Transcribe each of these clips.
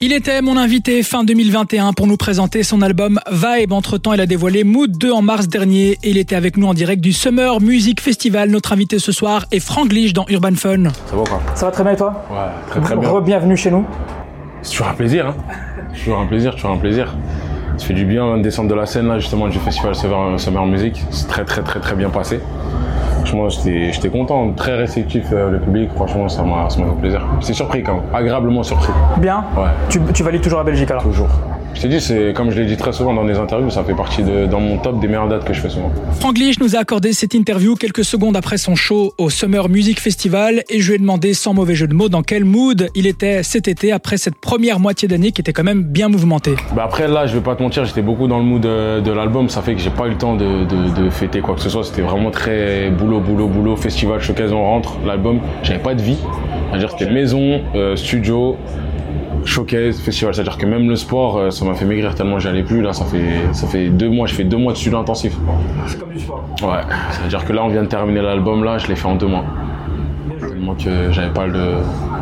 Il était mon invité fin 2021 pour nous présenter son album Vibe. Entre-temps, il a dévoilé Mood 2 en mars dernier et il était avec nous en direct du Summer Music Festival. Notre invité ce soir est Frank Lich dans Urban Fun. Ça va quoi Ça va très bien et toi? Ouais, très très bien. Re-bienvenue chez nous. C'est toujours un plaisir, hein Toujours un plaisir, toujours un plaisir. Ça fait du bien de descendre de la scène là justement du festival Summer Music. C'est très très très très bien passé. Franchement, j'étais content, très réceptif euh, le public. Franchement, ça m'a fait plaisir. J'étais surpris quand même, agréablement surpris. Bien Ouais. Tu, tu valides toujours à Belgique alors? Toujours. Je t'ai dit, c'est comme je l'ai dit très souvent dans des interviews, ça fait partie de dans mon top des meilleures dates que je fais souvent. Frank Lich nous a accordé cette interview quelques secondes après son show au Summer Music Festival et je lui ai demandé sans mauvais jeu de mots dans quel mood il était cet été après cette première moitié d'année qui était quand même bien mouvementée. Bah après là, je vais pas te mentir, j'étais beaucoup dans le mood de, de l'album, ça fait que j'ai pas eu le temps de, de, de fêter quoi que ce soit. C'était vraiment très boulot, boulot, boulot, festival, showcase, on rentre, l'album. J'avais pas de vie. C'est-à-dire c'était maison, euh, studio, showcase, festival. C'est-à-dire que même le sport, euh, ça m'a fait maigrir tellement j'allais plus. Là, ça fait ça fait deux mois, je fais deux mois de studio intensif. C'est comme du sport. Ouais. C'est-à-dire que là, on vient de terminer l'album là, je l'ai fait en deux mois. Tellement que j'avais pas le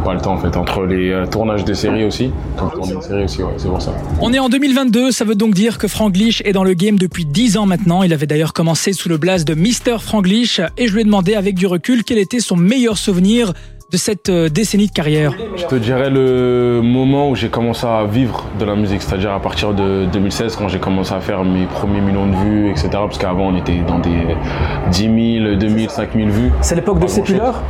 pas le temps en fait entre les euh, tournages des séries aussi. Quand je tourne une série aussi, ouais, c'est pour ça. On est en 2022, ça veut donc dire que Frank Lich est dans le game depuis 10 ans maintenant. Il avait d'ailleurs commencé sous le blaze de Mr. Frank Lich et je lui ai demandé avec du recul quel était son meilleur souvenir de cette euh, décennie de carrière. Je te dirais le moment où j'ai commencé à vivre de la musique, c'est-à-dire à partir de 2016 quand j'ai commencé à faire mes premiers millions de vues, etc. Parce qu'avant on était dans des 10 000, 2000, 5000 vues. C'est l'époque de. Secular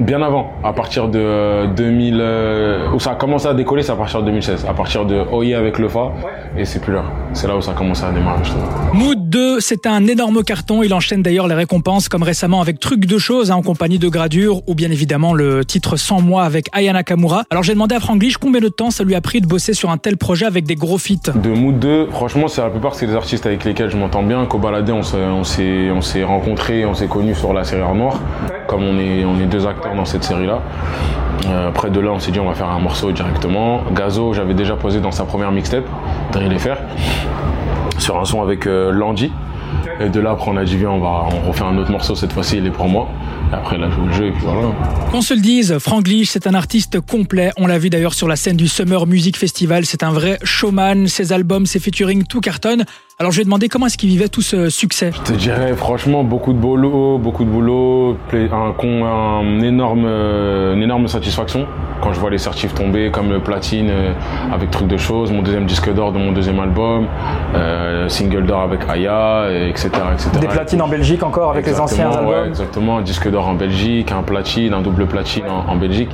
Bien avant, à partir de euh, 2000, euh, où ça a commencé à décoller, c'est à partir de 2016. À partir de Oye avec le Fa et c'est plus là. C'est là où ça a commencé à démarrer, je trouve. Mood 2, c'est un énorme carton. Il enchaîne d'ailleurs les récompenses, comme récemment avec Truc de choses, hein, en compagnie de Gradure, ou bien évidemment le titre 100 mois avec Ayana Kamura. Alors j'ai demandé à Frank Lich combien de temps ça lui a pris de bosser sur un tel projet avec des gros feats. De Mood 2, franchement, c'est la plupart c'est des artistes avec lesquels je m'entends bien. Qu'au baladé, on s'est, on s'est, on s'est rencontrés, on s'est connus sur la série Art Noir. Comme on est, on est deux acteurs dans cette série-là. Euh, après de là, on s'est dit on va faire un morceau directement. Gazo, j'avais déjà posé dans sa première mixtape, Drill Fer, sur un son avec euh, Landy. Et de là, après, on a dit viens, on va, on refait un autre morceau cette fois-ci, il est pour moi. Et après, là, je joue le jeu et puis voilà. Qu'on se le dise, Frank Lich, c'est un artiste complet. On l'a vu d'ailleurs sur la scène du Summer Music Festival. C'est un vrai showman. Ses albums, ses featuring, tout cartonne. Alors je lui ai demandé comment est-ce qu'il vivait tout ce succès. Je te dirais franchement beaucoup de boulot, beaucoup de boulot, un, énorme, euh, une énorme satisfaction quand je vois les certifs tomber comme le platine euh, avec truc de choses, mon deuxième disque d'or de mon deuxième album, euh, single d'or avec Aya, et etc., etc. Des platines en Belgique encore avec les anciens ouais, albums. exactement, un disque d'or en Belgique, un platine, un double platine en, en Belgique.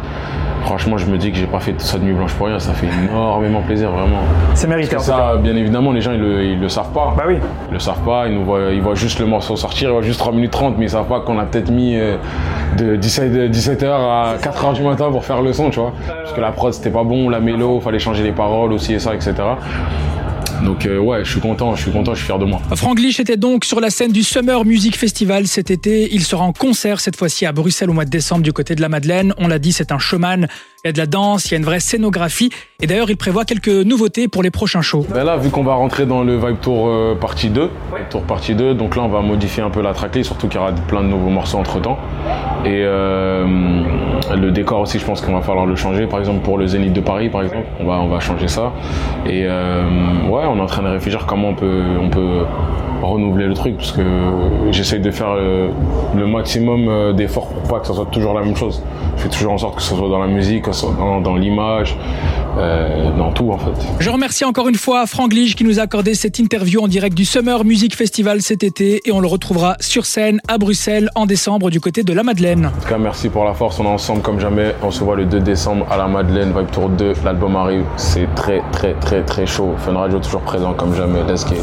Franchement, je me dis que j'ai pas fait ça de nuit blanche pour rien, ça fait énormément plaisir, vraiment. C'est mérité Parce que ça, bien évidemment, les gens ils le, ils le savent pas. Bah oui. Ils le savent pas, ils nous voient, ils voient juste le morceau sortir, ils voient juste 3 minutes 30, mais ils savent pas qu'on a peut-être mis euh, de 17, de 17h à 4h du matin pour faire le son, tu vois. Parce que la prod c'était pas bon, la mélo, fallait changer les paroles aussi et ça, etc. Donc euh, ouais, je suis content, je suis content, je suis fier de moi. Frank Lich était donc sur la scène du Summer Music Festival cet été. Il sera en concert cette fois-ci à Bruxelles au mois de décembre du côté de la Madeleine. On l'a dit, c'est un showman. Il y a de la danse, il y a une vraie scénographie. Et d'ailleurs, il prévoit quelques nouveautés pour les prochains shows. Ben là, vu qu'on va rentrer dans le Vibe Tour euh, partie 2, Vibe Tour partie 2, donc là on va modifier un peu la tracklist, surtout qu'il y aura plein de nouveaux morceaux entre temps. Et euh, le décor aussi, je pense qu'on va falloir le changer. Par exemple, pour le Zénith de Paris, par exemple, on va, on va changer ça. Et euh, ouais, on est en train de réfléchir comment on peut, on peut renouveler le truc, parce que j'essaye de faire le maximum euh, d'efforts pour pas que ça soit toujours la même chose. Je fais toujours en sorte que ce soit dans la musique, que ce soit dans, dans l'image, euh, dans tout en fait. Je remercie encore une fois Frank Lich qui nous a accordé cette interview en direct du Summer Music Festival cet été. Et on le retrouvera sur scène à Bruxelles en décembre du côté de la Madeleine. En tout cas, merci pour la force. On est ensemble comme jamais. On se voit le 2 décembre à la Madeleine, Vibe Tour 2. L'album arrive. C'est très, très, très, très chaud. Fun Radio toujours présent comme jamais. Let's get.